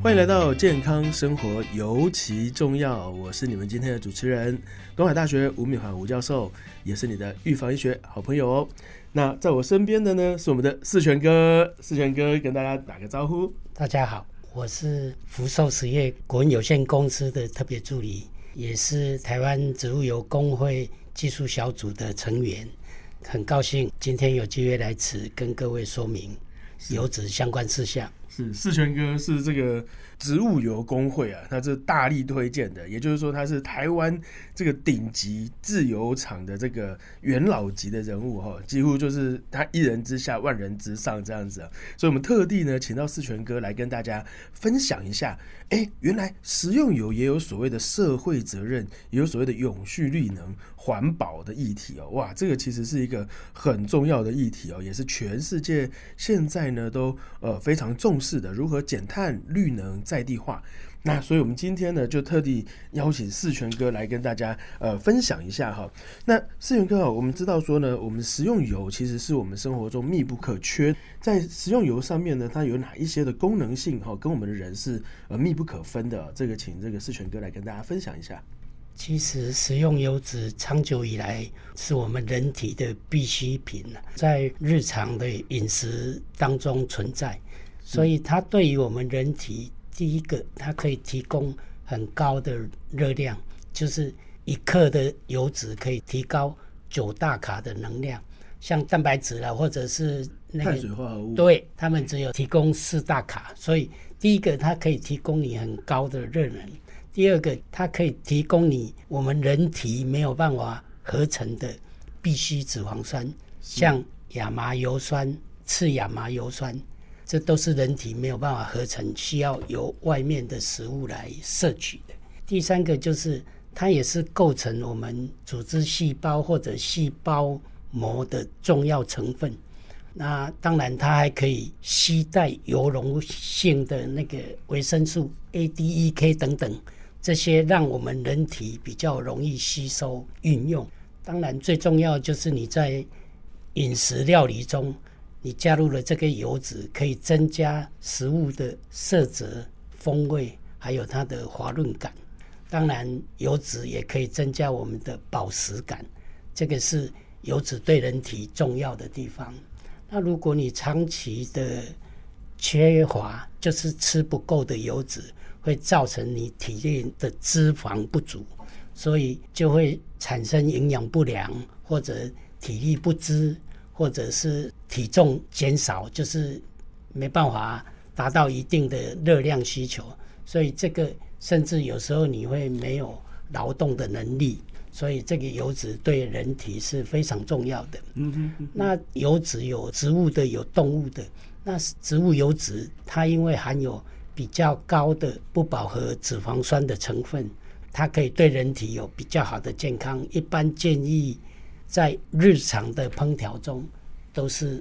欢迎来到健康生活尤其重要，我是你们今天的主持人，东海大学吴敏华吴教授，也是你的预防医学好朋友哦。那在我身边的呢是我们的四全哥，四全哥跟大家打个招呼。大家好，我是福寿实业股份有限公司的特别助理，也是台湾植物油工会技术小组的成员，很高兴今天有机会来此跟各位说明油脂相关事项。是四全哥是这个植物油工会啊，他是大力推荐的，也就是说他是台湾这个顶级自由厂的这个元老级的人物哈，几乎就是他一人之下万人之上这样子啊，所以我们特地呢请到四全哥来跟大家分享一下，哎，原来食用油也有所谓的社会责任，也有所谓的永续绿能环保的议题哦，哇，这个其实是一个很重要的议题哦，也是全世界现在呢都呃非常重视。的，如何减碳、绿能在地化？那所以，我们今天呢，就特地邀请四全哥来跟大家呃分享一下哈。那四全哥啊，我们知道说呢，我们食用油其实是我们生活中密不可缺。在食用油上面呢，它有哪一些的功能性哈，跟我们的人是呃密不可分的。这个，请这个四全哥来跟大家分享一下。其实，食用油脂长久以来是我们人体的必需品在日常的饮食当中存在。所以它对于我们人体，第一个，它可以提供很高的热量，就是一克的油脂可以提高九大卡的能量。像蛋白质啦，或者是那个碳水化合物，对，它们只有提供四大卡。所以第一个，它可以提供你很高的热能；第二个，它可以提供你我们人体没有办法合成的必需脂肪酸，像亚麻油酸、次亚麻油酸。这都是人体没有办法合成，需要由外面的食物来摄取的。第三个就是，它也是构成我们组织细胞或者细胞膜的重要成分。那当然，它还可以携带油溶性的那个维生素 A、D、E、K 等等，这些让我们人体比较容易吸收运用。当然，最重要就是你在饮食料理中。你加入了这个油脂，可以增加食物的色泽、风味，还有它的滑润感。当然，油脂也可以增加我们的饱食感。这个是油脂对人体重要的地方。那如果你长期的缺乏，就是吃不够的油脂，会造成你体内的脂肪不足，所以就会产生营养不良或者体力不支。或者是体重减少，就是没办法达到一定的热量需求，所以这个甚至有时候你会没有劳动的能力，所以这个油脂对人体是非常重要的。嗯哼，那油脂有植物的，有动物的。那植物油脂它因为含有比较高的不饱和脂肪酸的成分，它可以对人体有比较好的健康。一般建议。在日常的烹调中，都是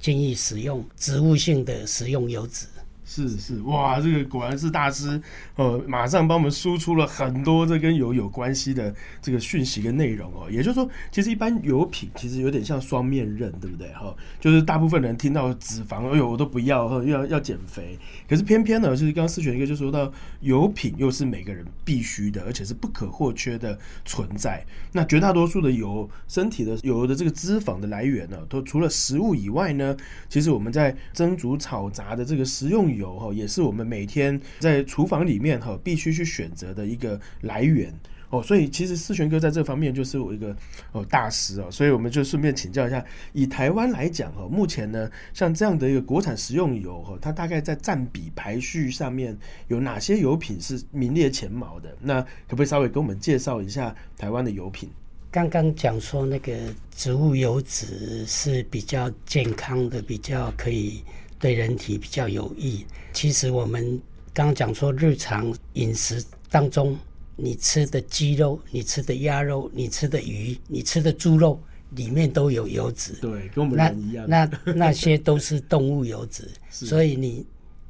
建议使用植物性的食用油脂。是是哇，这个果然是大师哦，马上帮我们输出了很多这跟油有关系的这个讯息跟内容哦。也就是说，其实一般油品其实有点像双面刃，对不对？哈，就是大部分人听到脂肪，哎呦，我都不要，要要减肥。可是偏偏呢，就是刚刚四选一个就说到油品又是每个人必须的，而且是不可或缺的存在。那绝大多数的油，身体的油的这个脂肪的来源呢，都除了食物以外呢，其实我们在蒸煮炒炸的这个食用。油哈也是我们每天在厨房里面哈必须去选择的一个来源哦，所以其实思璇哥在这方面就是我一个哦大师哦，所以我们就顺便请教一下，以台湾来讲哈，目前呢像这样的一个国产食用油哈，它大概在占比排序上面有哪些油品是名列前茅的？那可不可以稍微跟我们介绍一下台湾的油品？刚刚讲说那个植物油脂是比较健康的，比较可以。对人体比较有益。其实我们刚刚讲说，日常饮食当中，你吃的鸡肉、你吃的鸭肉、你吃的鱼、你吃的猪肉，里面都有油脂。对，跟我们人一样。那那些都是动物油脂，所以你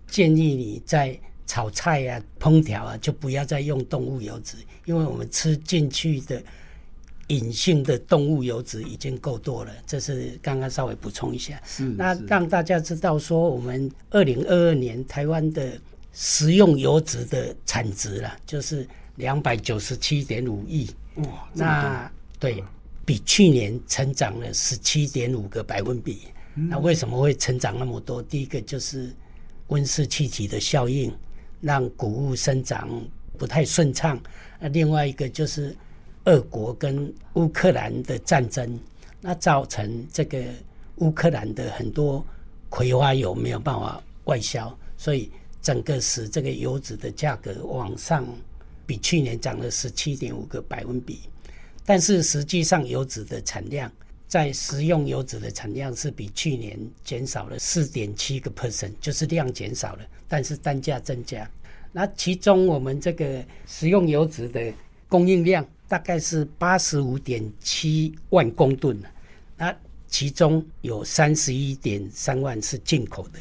建议你在炒菜啊、烹调啊，就不要再用动物油脂，因为我们吃进去的。隐性的动物油脂已经够多了，这是刚刚稍微补充一下。是，那让大家知道说，我们二零二二年台湾的食用油脂的产值了，就是两百九十七点五亿。哇，那对比去年成长了十七点五个百分比。那为什么会成长那么多？第一个就是温室气体的效应，让谷物生长不太顺畅。那另外一个就是俄国跟乌克兰的战争，那造成这个乌克兰的很多葵花油没有办法外销，所以整个使这个油脂的价格往上，比去年涨了十七点五个百分比。但是实际上油脂的产量。在食用油脂的产量是比去年减少了四点七个 percent，就是量减少了，但是单价增加。那其中我们这个食用油脂的供应量大概是八十五点七万公吨那其中有三十一点三万是进口的，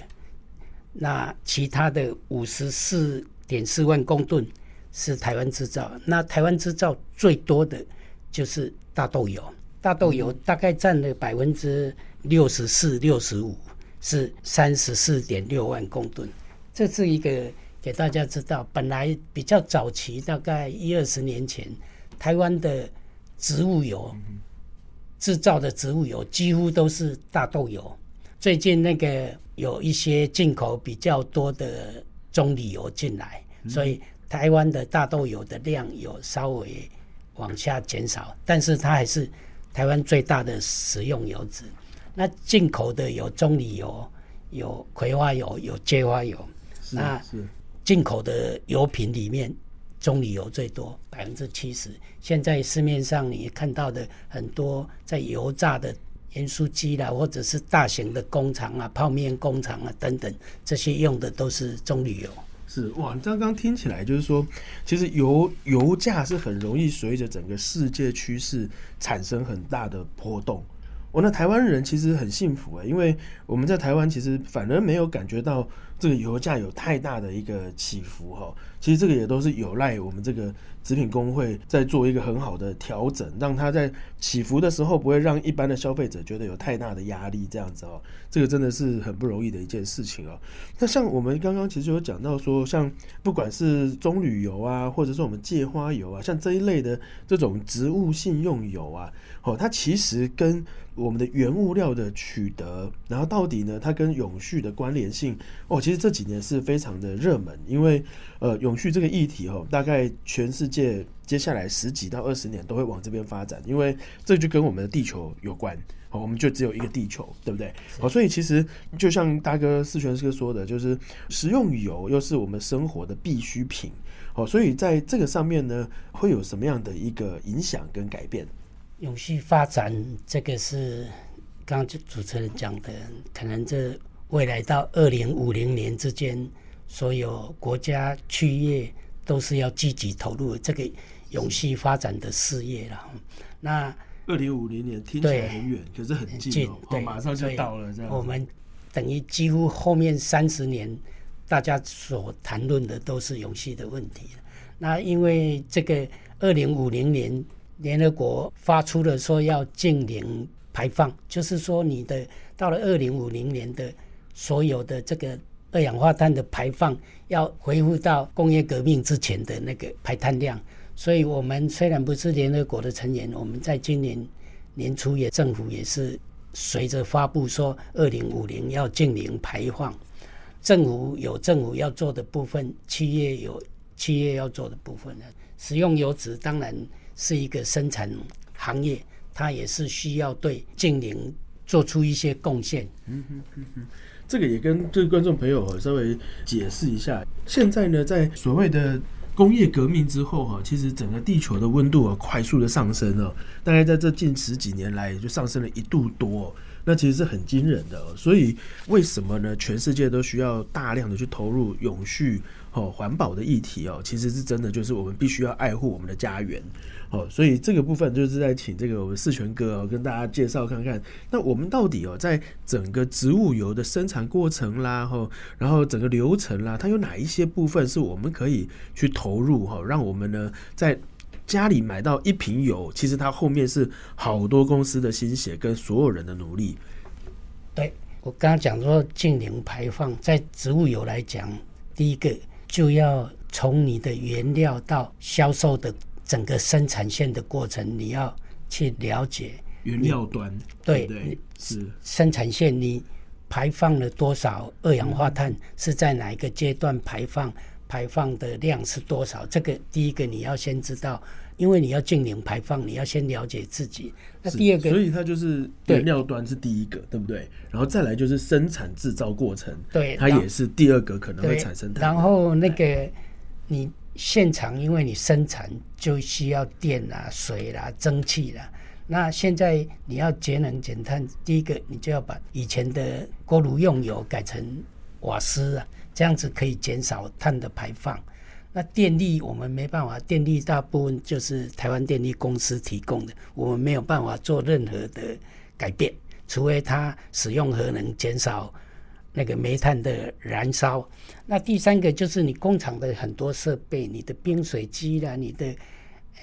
那其他的五十四点四万公吨是台湾制造。那台湾制造最多的就是大豆油。大豆油大概占了百分之六十四、六十五，是三十四点六万公吨。这是一个给大家知道，本来比较早期，大概一二十年前，台湾的植物油制造的植物油几乎都是大豆油。最近那个有一些进口比较多的棕榈油进来，所以台湾的大豆油的量有稍微往下减少，但是它还是。台湾最大的食用油脂，那进口的有棕榈油、有葵花油、有芥花油。那进口的油品里面，棕榈油最多，百分之七十。现在市面上你看到的很多在油炸的盐酥鸡啦，或者是大型的工厂啊、泡面工厂啊等等，这些用的都是棕榈油。是哇，你刚刚听起来就是说，其实油油价是很容易随着整个世界趋势产生很大的波动。哦，那台湾人其实很幸福哎，因为我们在台湾其实反而没有感觉到这个油价有太大的一个起伏哈。其实这个也都是有赖我们这个食品工会在做一个很好的调整，让它在起伏的时候不会让一般的消费者觉得有太大的压力，这样子哦，这个真的是很不容易的一件事情哦。那像我们刚刚其实有讲到说，像不管是棕榈油啊，或者是我们芥花油啊，像这一类的这种植物性用油啊，哦，它其实跟我们的原物料的取得，然后到底呢，它跟永续的关联性哦，其实这几年是非常的热门，因为呃，永续这个议题哦，大概全世界接下来十几到二十年都会往这边发展，因为这就跟我们的地球有关哦，我们就只有一个地球，对不对？哦，所以其实就像大哥四全哥说的，就是食用油又是我们生活的必需品哦，所以在这个上面呢，会有什么样的一个影响跟改变？永续发展，这个是刚刚主持人讲的，可能这未来到二零五零年之间，所有国家区业都是要积极投入这个永续发展的事业了。那二零五零年听起来很远，可是很近哦，马上就到了。这样，我们等于几乎后面三十年，大家所谈论的都是永续的问题。那因为这个二零五零年。联合国发出了说要净零排放，就是说你的到了二零五零年的所有的这个二氧化碳的排放要恢复到工业革命之前的那个排碳量。所以，我们虽然不是联合国的成员，我们在今年年初也政府也是随着发布说二零五零要净零排放，政府有政府要做的部分，企业有企业要做的部分呢。使用油脂当然。是一个生产行业，它也是需要对净零做出一些贡献。嗯哼嗯哼，这个也跟这个观众朋友稍微解释一下。现在呢，在所谓的工业革命之后哈，其实整个地球的温度啊快速的上升了，大概在这近十几年来就上升了一度多。那其实是很惊人的，所以为什么呢？全世界都需要大量的去投入永续哦环保的议题哦，其实是真的，就是我们必须要爱护我们的家园哦。所以这个部分就是在请这个我们四全哥哦跟大家介绍看看，那我们到底哦在整个植物油的生产过程啦，哈，然后整个流程啦，它有哪一些部分是我们可以去投入哈，让我们呢在。家里买到一瓶油，其实它后面是好多公司的心血跟所有人的努力。对我刚刚讲说净零排放，在植物油来讲，第一个就要从你的原料到销售的整个生产线的过程，你要去了解原料端，对对对，是生产线你排放了多少二氧化碳，是在哪一个阶段排放，排放的量是多少？这个第一个你要先知道，因为你要净零排放，你要先了解自己。那第二个，所以它就是对原料端是第一个，对不对？然后再来就是生产制造过程，对它也是第二个可能会产生，碳然后那个你现场，因为你生产就需要电啊、水啦、蒸汽啦。那现在你要节能减碳，第一个你就要把以前的锅炉用油改成瓦斯啊，这样子可以减少碳的排放。那电力我们没办法，电力大部分就是台湾电力公司提供的，我们没有办法做任何的改变，除非它使用核能减少那个煤炭的燃烧。那第三个就是你工厂的很多设备，你的冰水机啦，你的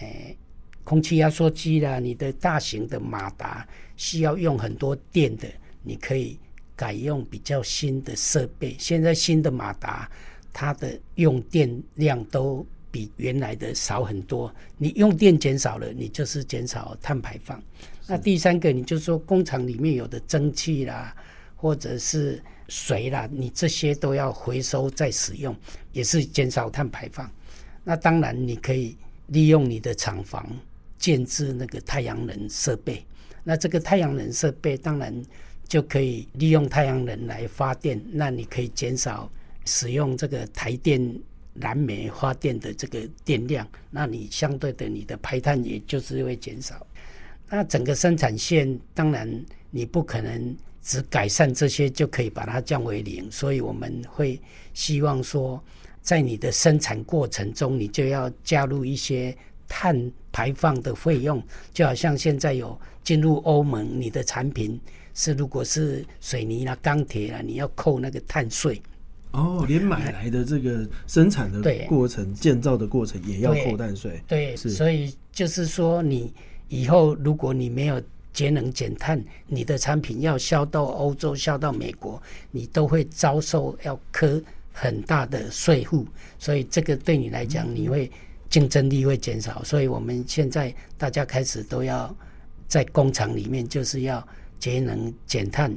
呃空气压缩机啦，你的大型的马达需要用很多电的，你可以改用比较新的设备。现在新的马达它的用电量都比原来的少很多，你用电减少了，你就是减少碳排放。那第三个，你就说工厂里面有的蒸汽啦，或者是水啦，你这些都要回收再使用，也是减少碳排放。那当然，你可以利用你的厂房建置那个太阳能设备。那这个太阳能设备当然就可以利用太阳能来发电，那你可以减少使用这个台电燃煤发电的这个电量，那你相对的你的排碳也就是会减少。那整个生产线当然你不可能只改善这些就可以把它降为零，所以我们会希望说，在你的生产过程中，你就要加入一些碳排放的费用，就好像现在有进入欧盟，你的产品是如果是水泥啦、钢铁啦，你要扣那个碳税。哦，连买来的这个生产的过程、建造的过程也要扣碳税。对，是所以就是说，你以后如果你没有节能减碳，你的产品要销到欧洲、销到美国，你都会遭受要科很大的税负，所以这个对你来讲，你会竞争力会减少。所以我们现在大家开始都要在工厂里面，就是要节能减碳，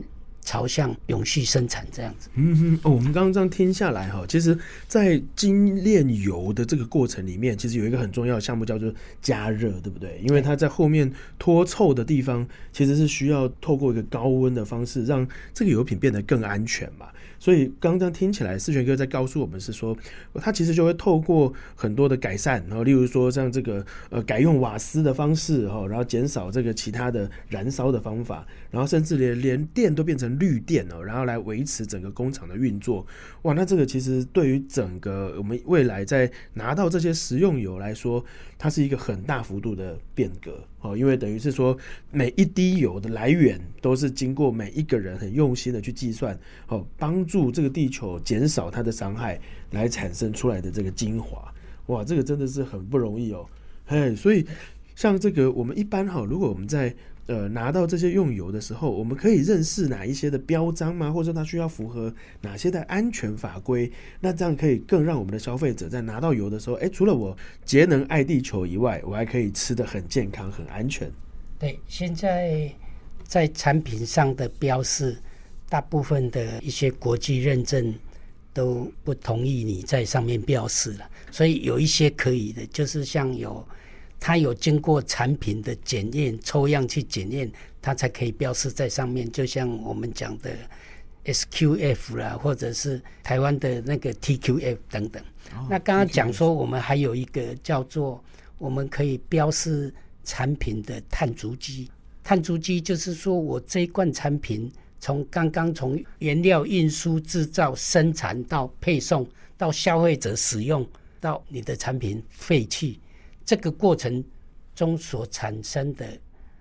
朝向永续生产这样子。嗯哼，哦，我们刚刚这样听下来哈，其实，在精炼油的这个过程里面，其实有一个很重要的项目叫做加热，对不对？因为它在后面脱臭的地方，其实是需要透过一个高温的方式，让这个油品变得更安全嘛。所以刚刚这样听起来，四全哥在告诉我们是说，他其实就会透过很多的改善，然后例如说像这个呃改用瓦斯的方式哈，然后减少这个其他的燃烧的方法，然后甚至连连电都变成绿电哦，然后来维持整个工厂的运作。哇，那这个其实对于整个我们未来在拿到这些食用油来说，它是一个很大幅度的变革哦，因为等于是说每一滴油的来源都是经过每一个人很用心的去计算哦，帮助这个地球减少它的伤害，来产生出来的这个精华。哇，这个真的是很不容易哦，嘿，所以像这个我们一般哈，如果我们在呃拿到这些用油的时候，我们可以认识哪一些的标章吗？或者说它需要符合哪些的安全法规？那这样可以更让我们的消费者在拿到油的时候，哎，除了我节能爱地球以外，我还可以吃的很健康、很安全。对，现在在产品上的标示，大部分的一些国际认证都不同意你在上面标示了，所以有一些可以的，就是像有它有经过产品的检验、抽样去检验，它才可以标示在上面。就像我们讲的 SQF 啦，或者是台湾的那个 TQF 等等。那刚刚讲说，我们还有一个叫做我们可以标示产品的碳足迹。碳足迹就是说我这一罐产品从刚刚从原料运输、制造、生产到配送到消费者使用到你的产品废弃这个过程中所产生的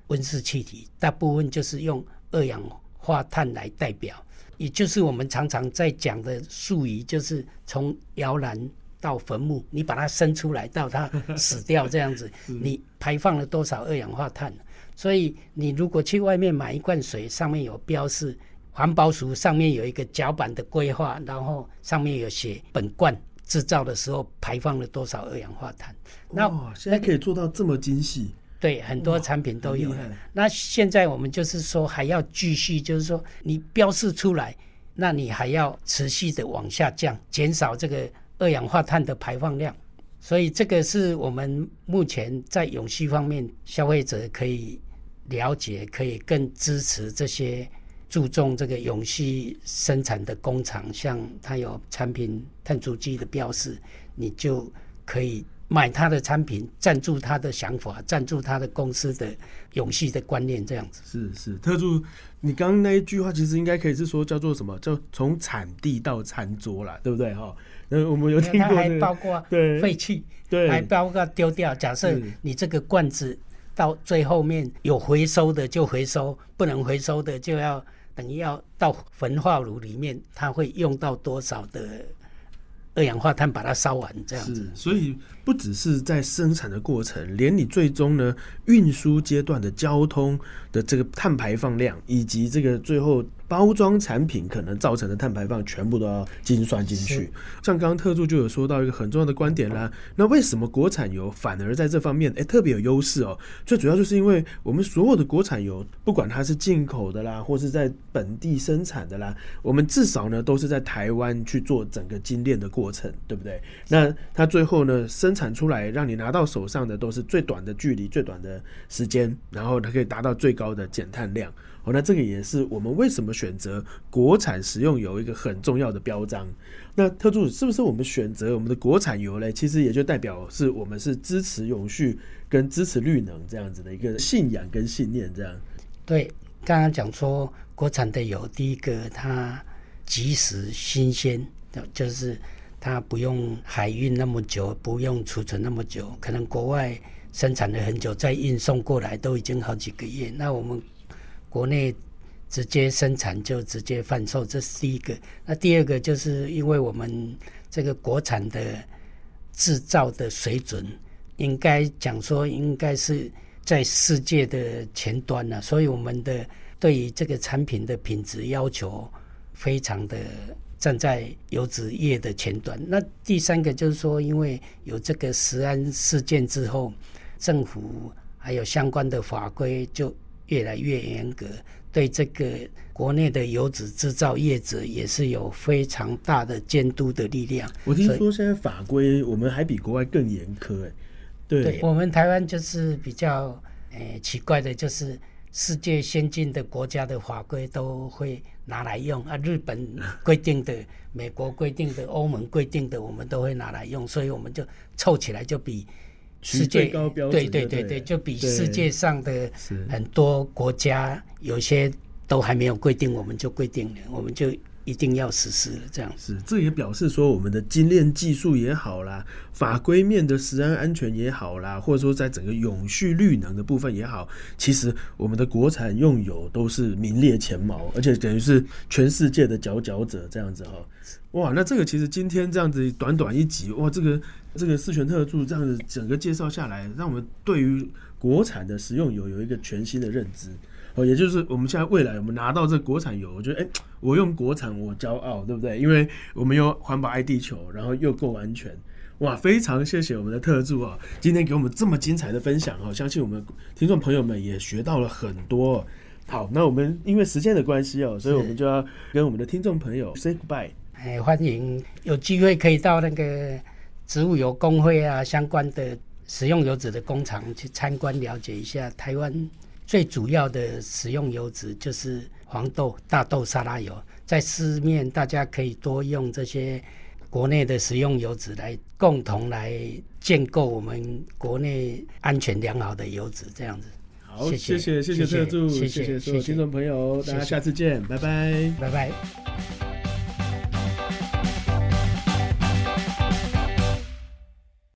温室气体，大部分就是用二氧化碳来代表。也就是我们常常在讲的术语，就是从摇篮到坟墓，你把它生出来到它死掉这样子，你排放了多少二氧化碳？所以你如果去外面买一罐水，上面有标示环保署上面有一个脚板的规划，然后上面有写本罐制造的时候排放了多少二氧化碳。那哇，现在可以做到这么精细，对，很多产品都有了。那现在我们就是说还要继续，就是说你标示出来，那你还要持续的往下降，减少这个二氧化碳的排放量。所以这个是我们目前在永续方面，消费者可以了解，可以更支持这些注重这个永续生产的工厂，像它有产品碳足迹的标示，你就可以买它的产品，赞助它的想法，赞助它的公司的永续的观念，这样子。是是，特助，你刚刚那一句话其实应该可以是说叫做什么？叫从产地到餐桌啦，对不对哈？那我们有听它还过这个，包括对废弃，对还包括丢掉。假设你这个罐子到最后面有回收的就回收，不能回收的就要等于要到焚化炉里面，它会用到多少的二氧化碳把它烧完这样子。所以不只是在生产的过程，连你最终呢运输阶段的交通的这个碳排放量，以及这个最后包装产品可能造成的碳排放，全部都要精算进去。像刚刚特助就有说到一个很重要的观点啦，那为什么国产油反而在这方面哎特别有优势哦？最主要就是因为我们所有的国产油，不管它是进口的啦，或是在本地生产的啦，我们至少呢都是在台湾去做整个精炼的过程，对不对？那它最后呢生产出来，让你拿到手上的都是最短的距离、最短的时间，然后它可以达到最高的减碳量。那这个也是我们为什么选择国产食用油一个很重要的标章。那特助是不是我们选择我们的国产油嘞？其实也就代表是我们是支持永续跟支持绿能这样子的一个信仰跟信念，这样。对，刚刚讲说国产的油，第一个它及时新鲜，就是它不用海运那么久，不用储存那么久，可能国外生产了很久，再运送过来都已经好几个月。那我们国内直接生产就直接贩售，这是第一个。那第二个就是因为我们这个国产的制造的水准，应该讲说应该是在世界的前端了、所以我们的对于这个产品的品质要求非常的站在油脂业的前端。那第三个就是说，因为有这个食安事件之后，政府还有相关的法规就越来越严格，对这个国内的油脂制造业者也是有非常大的监督的力量。我听说现在法规我们还比国外更严苛，哎，对对我们台湾就是比较诶、奇怪的，就是世界先进的国家的法规都会拿来用啊，日本规定的、美国规定的、欧盟规定的，我们都会拿来用，所以我们就凑起来就比取世界最高标准对对对对对，就比世界上的很多国家有些都还没有规定，我们就规定了，我们就一定要实施了，这样。是，这也表示说我们的精炼技术也好啦，法规面的食安安全也好啦，或者说在整个永续绿能的部分也好，其实我们的国产用油都是名列前茅，而且等于是全世界的佼佼者这样子哈。哇，那这个其实今天这样子短短一集，哇，这个这个四全特助这样子整个介绍下来，让我们对于国产的食用油有一个全新的认知。哦，也就是我们现在未来我们拿到这国产油，我觉得哎、我用国产我骄傲，对不对？因为我们又环保爱地球，然后又够安全。哇，非常谢谢我们的特助啊，今天给我们这么精彩的分享哦，相信我们听众朋友们也学到了很多哦。好，那我们因为时间的关系哦，所以我们就要跟我们的听众朋友 say goodbye。哎，欢迎有机会可以到那个植物油工会啊相关的食用油脂的工厂去参观了解一下。台湾最主要的食用油脂就是黄豆、大豆沙拉油，在市面大家可以多用这些国内的食用油脂来共同来建构我们国内安全良好的油脂，这样子。好，谢谢谢谢谢谢谢特助，谢谢谢所有听众朋友，大家下次见，拜拜。拜拜。